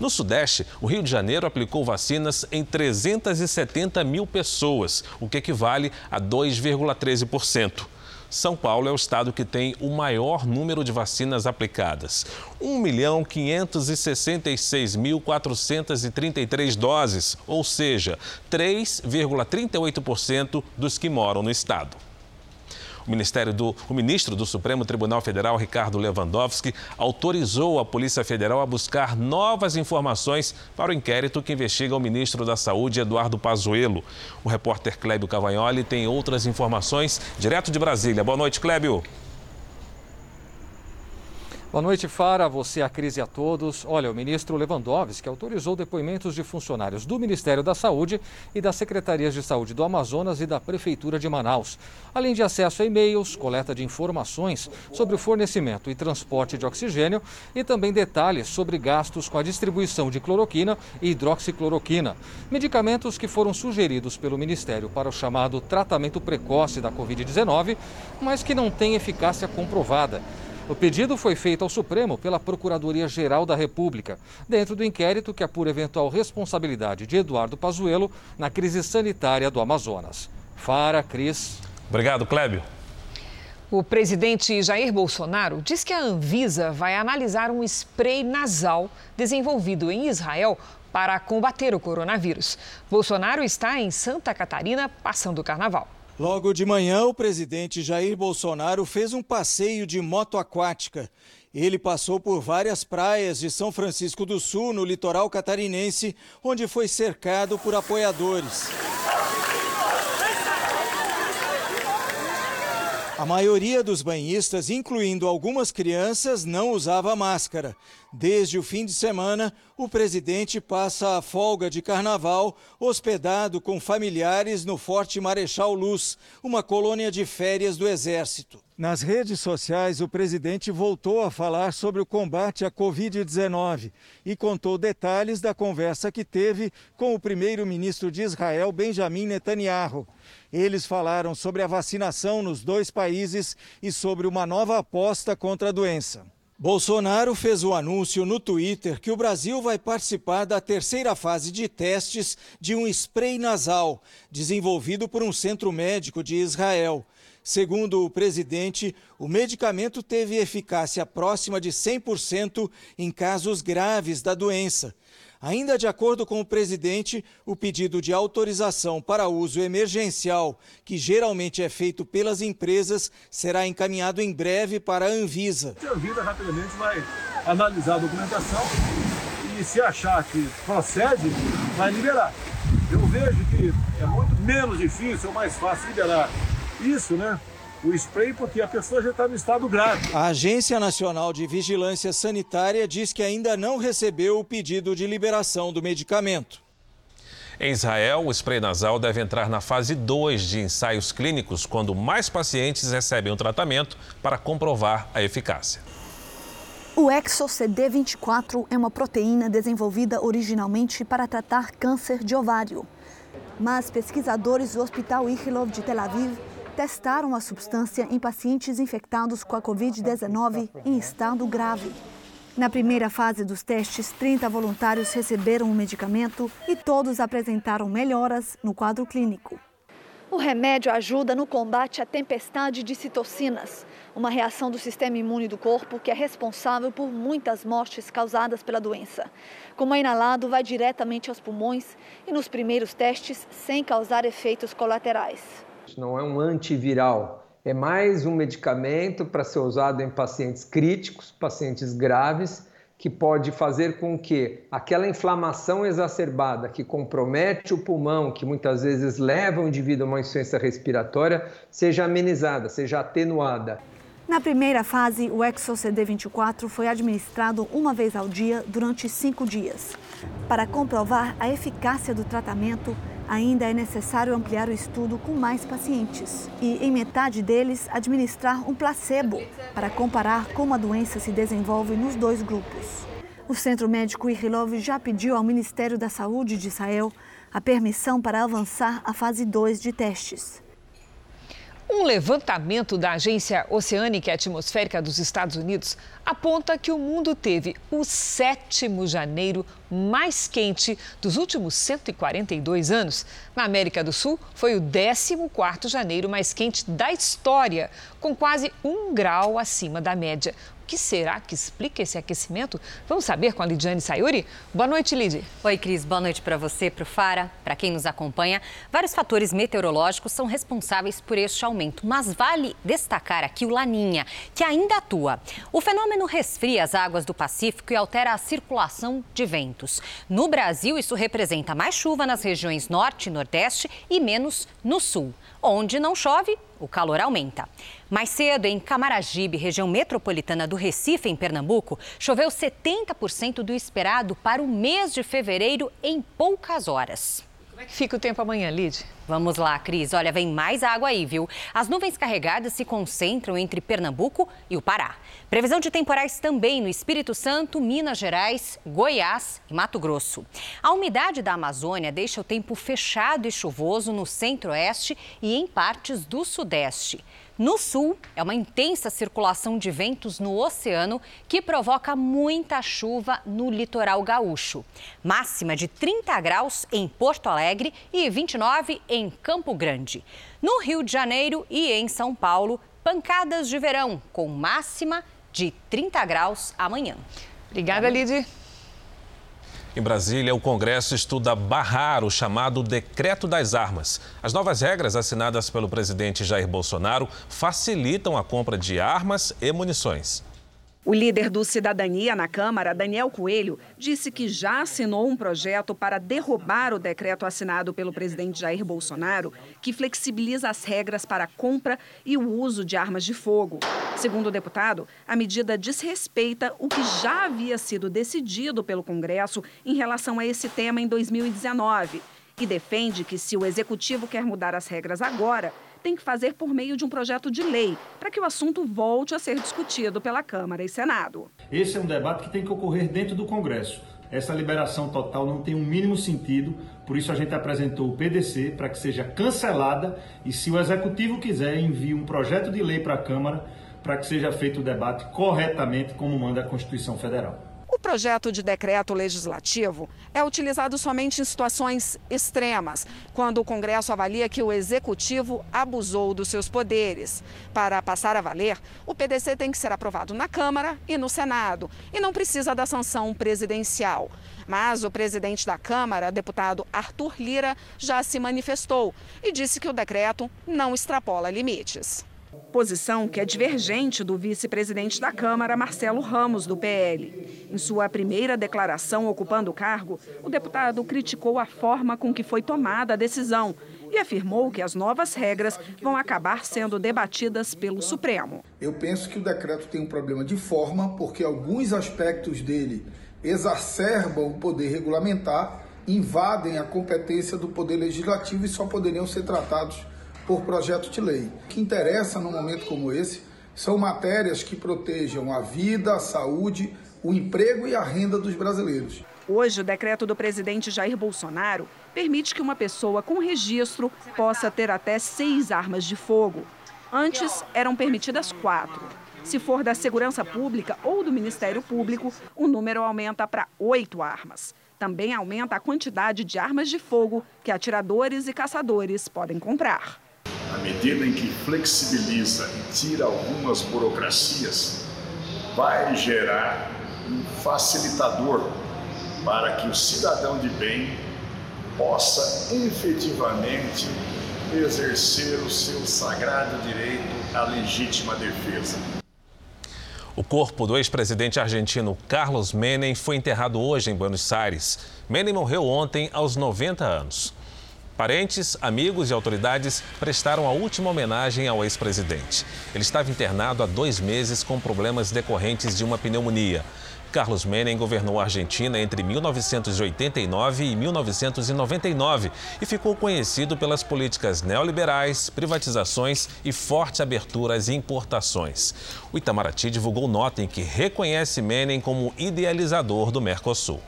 No Sudeste, o Rio de Janeiro aplicou vacinas em 370 mil pessoas, o que equivale a 2,13%. São Paulo é o estado que tem o maior número de vacinas aplicadas. 1.566.433 doses, ou seja, 3,38% dos que moram no estado. O, Ministério do, o ministro do Supremo Tribunal Federal, Ricardo Lewandowski, autorizou a Polícia Federal a buscar novas informações para o inquérito que investiga o ministro da Saúde, Eduardo Pazuello. O repórter Clébio Cavagnoli tem outras informações direto de Brasília. Boa noite, Clébio. Boa noite, Fara, você, a crise a todos. Olha, o ministro Lewandowski autorizou depoimentos de funcionários do Ministério da Saúde e das Secretarias de Saúde do Amazonas e da Prefeitura de Manaus, além de acesso a e-mails, coleta de informações sobre o fornecimento e transporte de oxigênio e também detalhes sobre gastos com a distribuição de cloroquina e hidroxicloroquina, medicamentos que foram sugeridos pelo Ministério para o chamado tratamento precoce da Covid-19, mas que não têm eficácia comprovada. O pedido foi feito ao Supremo pela Procuradoria-Geral da República, dentro do inquérito que apura eventual responsabilidade de Eduardo Pazuello na crise sanitária do Amazonas. Fara, Cris. Obrigado, Clébio. O presidente Jair Bolsonaro diz que a Anvisa vai analisar um spray nasal desenvolvido em Israel para combater o coronavírus. Bolsonaro está em Santa Catarina passando o carnaval. Logo de manhã, o presidente Jair Bolsonaro fez um passeio de moto aquática. Ele passou por várias praias de São Francisco do Sul, no litoral catarinense, onde foi cercado por apoiadores. A maioria dos banhistas, incluindo algumas crianças, não usava máscara. Desde o fim de semana, o presidente passa a folga de carnaval hospedado com familiares no Forte Marechal Luz, uma colônia de férias do Exército. Nas redes sociais, o presidente voltou a falar sobre o combate à Covid-19 e contou detalhes da conversa que teve com o primeiro-ministro de Israel, Benjamin Netanyahu. Eles falaram sobre a vacinação nos dois países e sobre uma nova aposta contra a doença. Bolsonaro fez o anúncio no Twitter que o Brasil vai participar da terceira fase de testes de um spray nasal, desenvolvido por um centro médico de Israel. Segundo o presidente, o medicamento teve eficácia próxima de 100% em casos graves da doença. Ainda de acordo com o presidente, o pedido de autorização para uso emergencial, que geralmente é feito pelas empresas, será encaminhado em breve para a Anvisa. A Anvisa rapidamente vai analisar a documentação e, se achar que procede, vai liberar. Eu vejo que é muito menos difícil ou mais fácil liberar isso, né? O spray porque a pessoa já está no estado grave. A Agência Nacional de Vigilância Sanitária diz que ainda não recebeu o pedido de liberação do medicamento. Em Israel, o spray nasal deve entrar na fase 2 de ensaios clínicos, quando mais pacientes recebem o tratamento para comprovar a eficácia. O ExoCD24 é uma proteína desenvolvida originalmente para tratar câncer de ovário. Mas pesquisadores do Hospital Ichilov de Tel Aviv testaram a substância em pacientes infectados com a Covid-19 em estado grave. Na primeira fase dos testes, 30 voluntários receberam o medicamento e todos apresentaram melhoras no quadro clínico. O remédio ajuda no combate à tempestade de citocinas, uma reação do sistema imune do corpo que é responsável por muitas mortes causadas pela doença. Como é inalado, vai diretamente aos pulmões e nos primeiros testes sem causar efeitos colaterais não é um antiviral, é mais um medicamento para ser usado em pacientes críticos, pacientes graves, que pode fazer com que aquela inflamação exacerbada que compromete o pulmão, que muitas vezes leva o indivíduo a uma insuficiência respiratória, seja amenizada, seja atenuada. Na primeira fase, o ExoCD24 foi administrado uma vez ao dia durante cinco dias. Para comprovar a eficácia do tratamento, Ainda é necessário ampliar o estudo com mais pacientes e, em metade deles, administrar um placebo para comparar como a doença se desenvolve nos dois grupos. O Centro Médico Irilov já pediu ao Ministério da Saúde de Israel a permissão para avançar à fase 2 de testes. Um levantamento da Agência Oceânica e Atmosférica dos Estados Unidos aponta que o mundo teve o sétimo janeiro mais quente dos últimos 142 anos. Na América do Sul, foi o 14º janeiro mais quente da história, com quase um grau acima da média que será que explica esse aquecimento? Vamos saber com a Lidiane Sayuri? Boa noite, Lid. Oi, Cris. Boa noite para você, para o Fara, para quem nos acompanha. Vários fatores meteorológicos são responsáveis por este aumento, mas vale destacar aqui o Laninha, que ainda atua. O fenômeno resfria as águas do Pacífico e altera a circulação de ventos. No Brasil, isso representa mais chuva nas regiões norte e nordeste e menos no sul. Onde não chove, o calor aumenta. Mais cedo, em Camaragibe, região metropolitana do Recife, em Pernambuco, choveu 70% do esperado para o mês de fevereiro em poucas horas. Como é que fica o tempo amanhã, Lid? Vamos lá, Cris. Olha, vem mais água aí, viu? As nuvens carregadas se concentram entre Pernambuco e o Pará. Previsão de temporais também no Espírito Santo, Minas Gerais, Goiás e Mato Grosso. A umidade da Amazônia deixa o tempo fechado e chuvoso no centro-oeste e em partes do sudeste. No sul, é uma intensa circulação de ventos no oceano que provoca muita chuva no litoral gaúcho. Máxima de 30 graus em Porto Alegre e 29 em Campo Grande. No Rio de Janeiro e em São Paulo, pancadas de verão com máxima de 30 graus amanhã. Obrigada, Lidy. Em Brasília, o Congresso estuda barrar o chamado Decreto das Armas. As novas regras assinadas pelo presidente Jair Bolsonaro facilitam a compra de armas e munições. O líder do Cidadania na Câmara, Daniel Coelho, disse que já assinou um projeto para derrubar o decreto assinado pelo presidente Jair Bolsonaro, que flexibiliza as regras para a compra e o uso de armas de fogo. Segundo o deputado, a medida desrespeita o que já havia sido decidido pelo Congresso em relação a esse tema em 2019 e defende que, se o executivo quer mudar as regras agora, tem que fazer por meio de um projeto de lei, para que o assunto volte a ser discutido pela Câmara e Senado. Esse é um debate que tem que ocorrer dentro do Congresso. Essa liberação total não tem o um mínimo sentido, por isso a gente apresentou o PDC para que seja cancelada e, se o Executivo quiser, envie um projeto de lei para a Câmara para que seja feito o debate corretamente, como manda a Constituição Federal. O projeto de decreto legislativo é utilizado somente em situações extremas, quando o Congresso avalia que o Executivo abusou dos seus poderes. Para passar a valer, o PDC tem que ser aprovado na Câmara e no Senado, e não precisa da sanção presidencial. Mas o presidente da Câmara, deputado Arthur Lira, já se manifestou e disse que o decreto não extrapola limites. Posição que é divergente do vice-presidente da Câmara, Marcelo Ramos, do PL. Em sua primeira declaração ocupando o cargo, o deputado criticou a forma com que foi tomada a decisão e afirmou que as novas regras vão acabar sendo debatidas pelo Supremo. Eu penso que o decreto tem um problema de forma, porque alguns aspectos dele exacerbam o poder regulamentar, invadem a competência do poder legislativo e só poderiam ser tratados por projeto de lei. O que interessa num momento como esse são matérias que protejam a vida, a saúde, o emprego e a renda dos brasileiros. Hoje, o decreto do presidente Jair Bolsonaro permite que uma pessoa com registro possa ter até seis armas de fogo. Antes, eram permitidas quatro. Se for da Segurança Pública ou do Ministério Público, o número aumenta para oito armas. Também aumenta a quantidade de armas de fogo que atiradores e caçadores podem comprar à medida em que flexibiliza e tira algumas burocracias, vai gerar um facilitador para que o cidadão de bem possa efetivamente exercer o seu sagrado direito à legítima defesa. O corpo do ex-presidente argentino Carlos Menem foi enterrado hoje em Buenos Aires. Menem morreu ontem aos 90 anos. Parentes, amigos e autoridades prestaram a última homenagem ao ex-presidente. Ele estava internado há dois meses com problemas decorrentes de uma pneumonia. Carlos Menem governou a Argentina entre 1989 e 1999 e ficou conhecido pelas políticas neoliberais, privatizações e forte abertura às importações. O Itamaraty divulgou nota em que reconhece Menem como idealizador do Mercosul.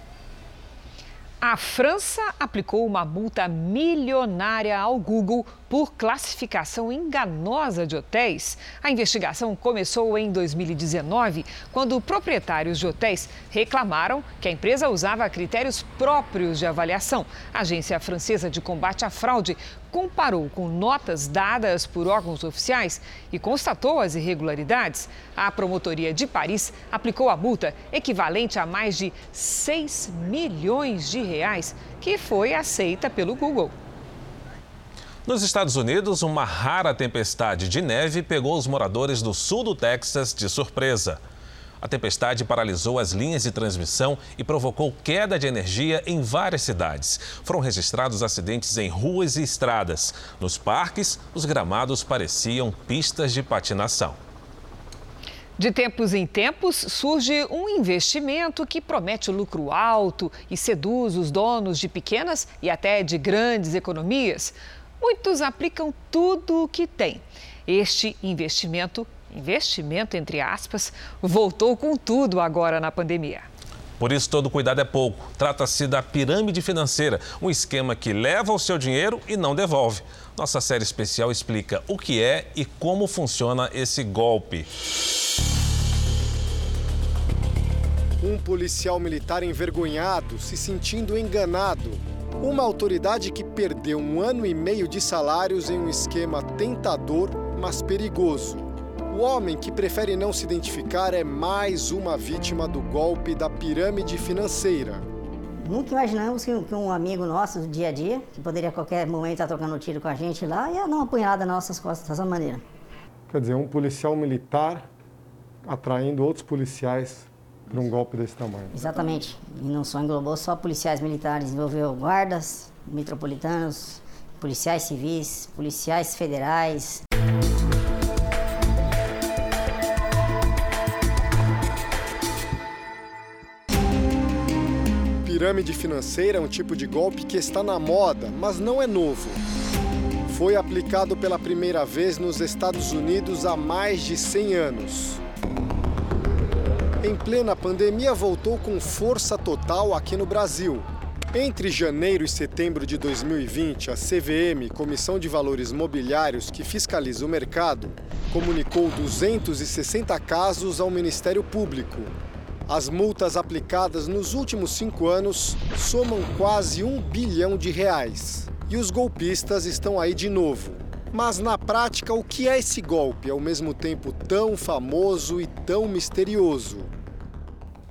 A França aplicou uma multa milionária ao Google por classificação enganosa de hotéis. A investigação começou em 2019, quando proprietários de hotéis reclamaram que a empresa usava critérios próprios de avaliação. A Agência Francesa de Combate à Fraude comparou com notas dadas por órgãos oficiais e constatou as irregularidades. A promotoria de Paris aplicou a multa equivalente a mais de 6 milhões de reais, que foi aceita pelo Google. Nos Estados Unidos, uma rara tempestade de neve pegou os moradores do sul do Texas de surpresa. A tempestade paralisou as linhas de transmissão e provocou queda de energia em várias cidades. Foram registrados acidentes em ruas e estradas. Nos parques, os gramados pareciam pistas de patinação. De tempos em tempos, surge um investimento que promete lucro alto e seduz os donos de pequenas e até de grandes economias. Muitos aplicam tudo o que têm. Este investimento investimento entre aspas, voltou com tudo agora na pandemia. Por isso, todo cuidado é pouco. Trata-se da pirâmide financeira, um esquema que leva o seu dinheiro e não devolve. Nossa série especial explica o que é e como funciona esse golpe. Um policial militar envergonhado, se sentindo enganado. Uma autoridade que perdeu um ano e meio de salários em um esquema tentador, mas perigoso. O homem que prefere não se identificar é mais uma vítima do golpe da pirâmide financeira. Nunca imaginamos que um amigo nosso do dia a dia, que poderia a qualquer momento estar trocando tiro com a gente lá, ia dar uma punhada nas nossas costas dessa maneira. Quer dizer, um policial militar atraindo outros policiais para um golpe desse tamanho. Exatamente. E não só englobou só policiais militares, envolveu guardas metropolitanos, policiais civis, policiais federais. Pirâmide financeira é um tipo de golpe que está na moda, mas não é novo. Foi aplicado pela primeira vez nos Estados Unidos há mais de 100 anos em plena pandemia, voltou com força total aqui no Brasil. Entre janeiro e setembro de 2020, a CVM, Comissão de Valores Mobiliários, que fiscaliza o mercado, comunicou 260 casos ao Ministério Público. As multas aplicadas nos últimos cinco anos somam quase um bilhão de reais. E os golpistas estão aí de novo. Mas na prática, o que é esse golpe, ao mesmo tempo tão famoso e tão misterioso?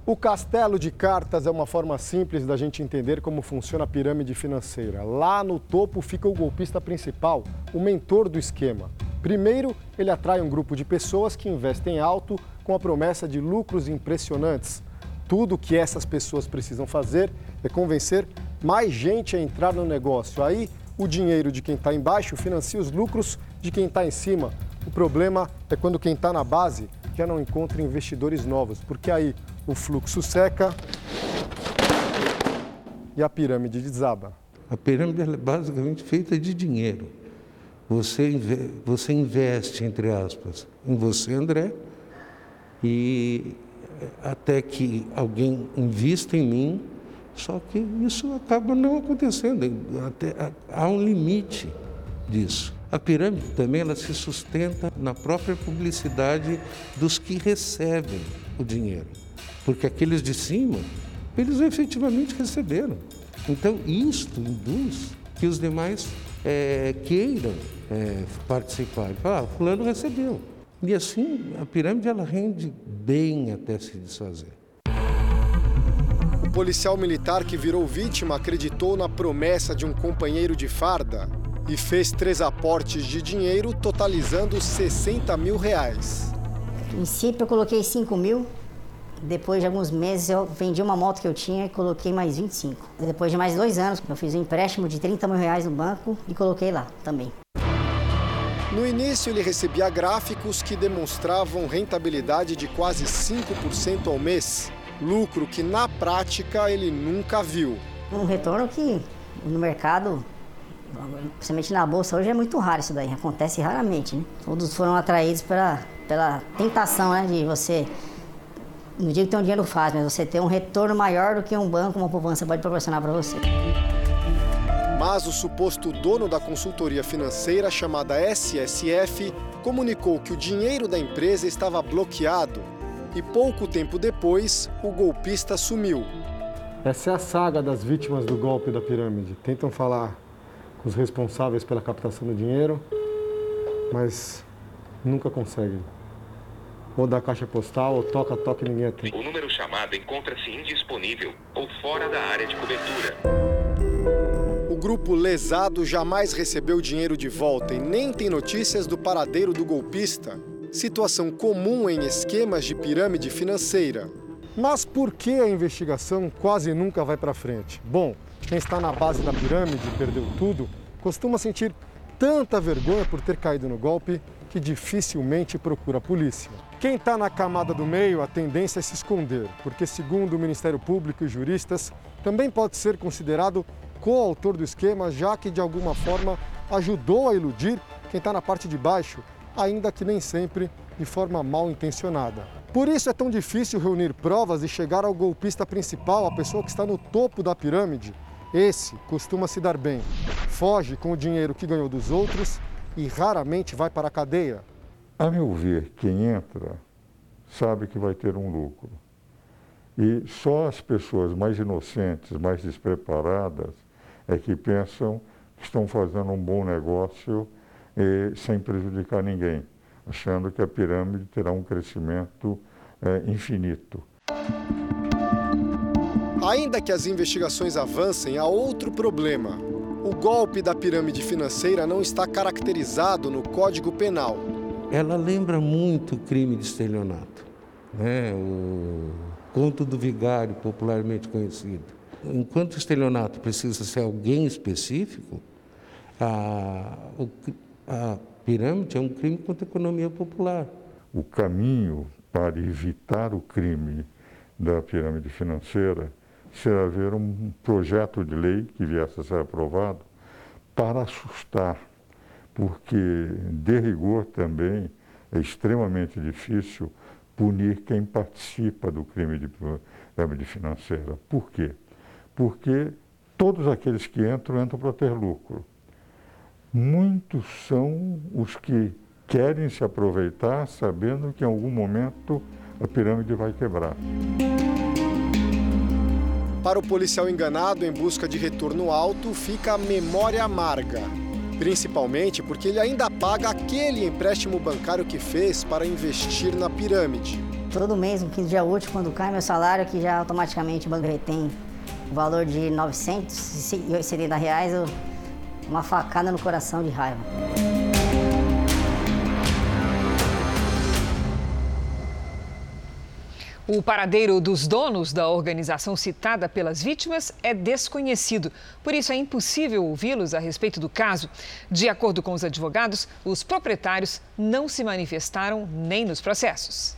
O castelo de cartas é uma forma simples da gente entender como funciona a pirâmide financeira. Lá no topo fica o golpista principal, o mentor do esquema. Primeiro, ele atrai um grupo de pessoas que investem alto com a promessa de lucros impressionantes. Tudo o que essas pessoas precisam fazer é convencer mais gente a entrar no negócio. Aí o dinheiro de quem está embaixo financia os lucros de quem está em cima. O problema é quando quem está na base já não encontra investidores novos, porque aí o fluxo seca e a pirâmide desaba. A pirâmide é basicamente feita de dinheiro. Você, você investe, entre aspas, em você, André, e até que alguém invista em mim só que isso acaba não acontecendo, até, há um limite disso. A pirâmide também ela se sustenta na própria publicidade dos que recebem o dinheiro, porque aqueles de cima, eles efetivamente receberam. Então, isto induz que os demais é, queiram é, participar. Ah, fulano recebeu. E assim, a pirâmide ela rende bem até se desfazer. O policial militar que virou vítima acreditou na promessa de um companheiro de farda e fez três aportes de dinheiro, totalizando 60 mil reais. No princípio, eu coloquei 5 mil. Depois de alguns meses, eu vendi uma moto que eu tinha e coloquei mais 25. Depois de mais dois anos, eu fiz um empréstimo de 30 mil reais no banco e coloquei lá também. No início, ele recebia gráficos que demonstravam rentabilidade de quase 5% ao mês lucro que na prática ele nunca viu. Um retorno que no mercado, principalmente na bolsa, hoje é muito raro isso daí, acontece raramente. Né? Todos foram atraídos pela, pela tentação né, de você, não digo que tem um dinheiro fácil, mas você ter um retorno maior do que um banco, uma poupança pode proporcionar para você. Mas o suposto dono da consultoria financeira chamada SSF comunicou que o dinheiro da empresa estava bloqueado e pouco tempo depois o golpista sumiu. Essa é a saga das vítimas do golpe da pirâmide. Tentam falar com os responsáveis pela captação do dinheiro, mas nunca conseguem. Ou da caixa postal, ou toca, toca e ninguém atende. O número chamado encontra-se indisponível ou fora da área de cobertura. Grupo lesado jamais recebeu dinheiro de volta e nem tem notícias do paradeiro do golpista situação comum em esquemas de pirâmide financeira. Mas por que a investigação quase nunca vai para frente? Bom, quem está na base da pirâmide e perdeu tudo costuma sentir tanta vergonha por ter caído no golpe que dificilmente procura a polícia. Quem está na camada do meio, a tendência é se esconder, porque, segundo o Ministério Público e juristas, também pode ser considerado coautor do esquema, já que de alguma forma ajudou a iludir quem está na parte de baixo ainda que nem sempre de forma mal intencionada. Por isso é tão difícil reunir provas e chegar ao golpista principal, a pessoa que está no topo da pirâmide. Esse costuma se dar bem, foge com o dinheiro que ganhou dos outros e raramente vai para a cadeia. A meu ver, quem entra sabe que vai ter um lucro. E só as pessoas mais inocentes, mais despreparadas, é que pensam que estão fazendo um bom negócio eh, sem prejudicar ninguém achando que a pirâmide terá um crescimento é, infinito. Ainda que as investigações avancem, há outro problema. O golpe da pirâmide financeira não está caracterizado no Código Penal. Ela lembra muito o crime de estelionato, né? o conto do vigário, popularmente conhecido. Enquanto o estelionato precisa ser alguém específico, a, a pirâmide é um crime contra a economia popular. O caminho para evitar o crime da pirâmide financeira será haver um projeto de lei que viesse a ser aprovado para assustar, porque, de rigor também, é extremamente difícil punir quem participa do crime de pirâmide financeira. Por quê? Porque todos aqueles que entram, entram para ter lucro muitos são os que querem se aproveitar sabendo que em algum momento a pirâmide vai quebrar. Para o policial enganado em busca de retorno alto, fica a memória amarga. Principalmente porque ele ainda paga aquele empréstimo bancário que fez para investir na pirâmide. Todo mês, no 15 dia útil, quando cai meu salário, que já automaticamente o banco retém o valor de 970 reais, uma facada no coração de raiva. O paradeiro dos donos da organização citada pelas vítimas é desconhecido. Por isso, é impossível ouvi-los a respeito do caso. De acordo com os advogados, os proprietários não se manifestaram nem nos processos.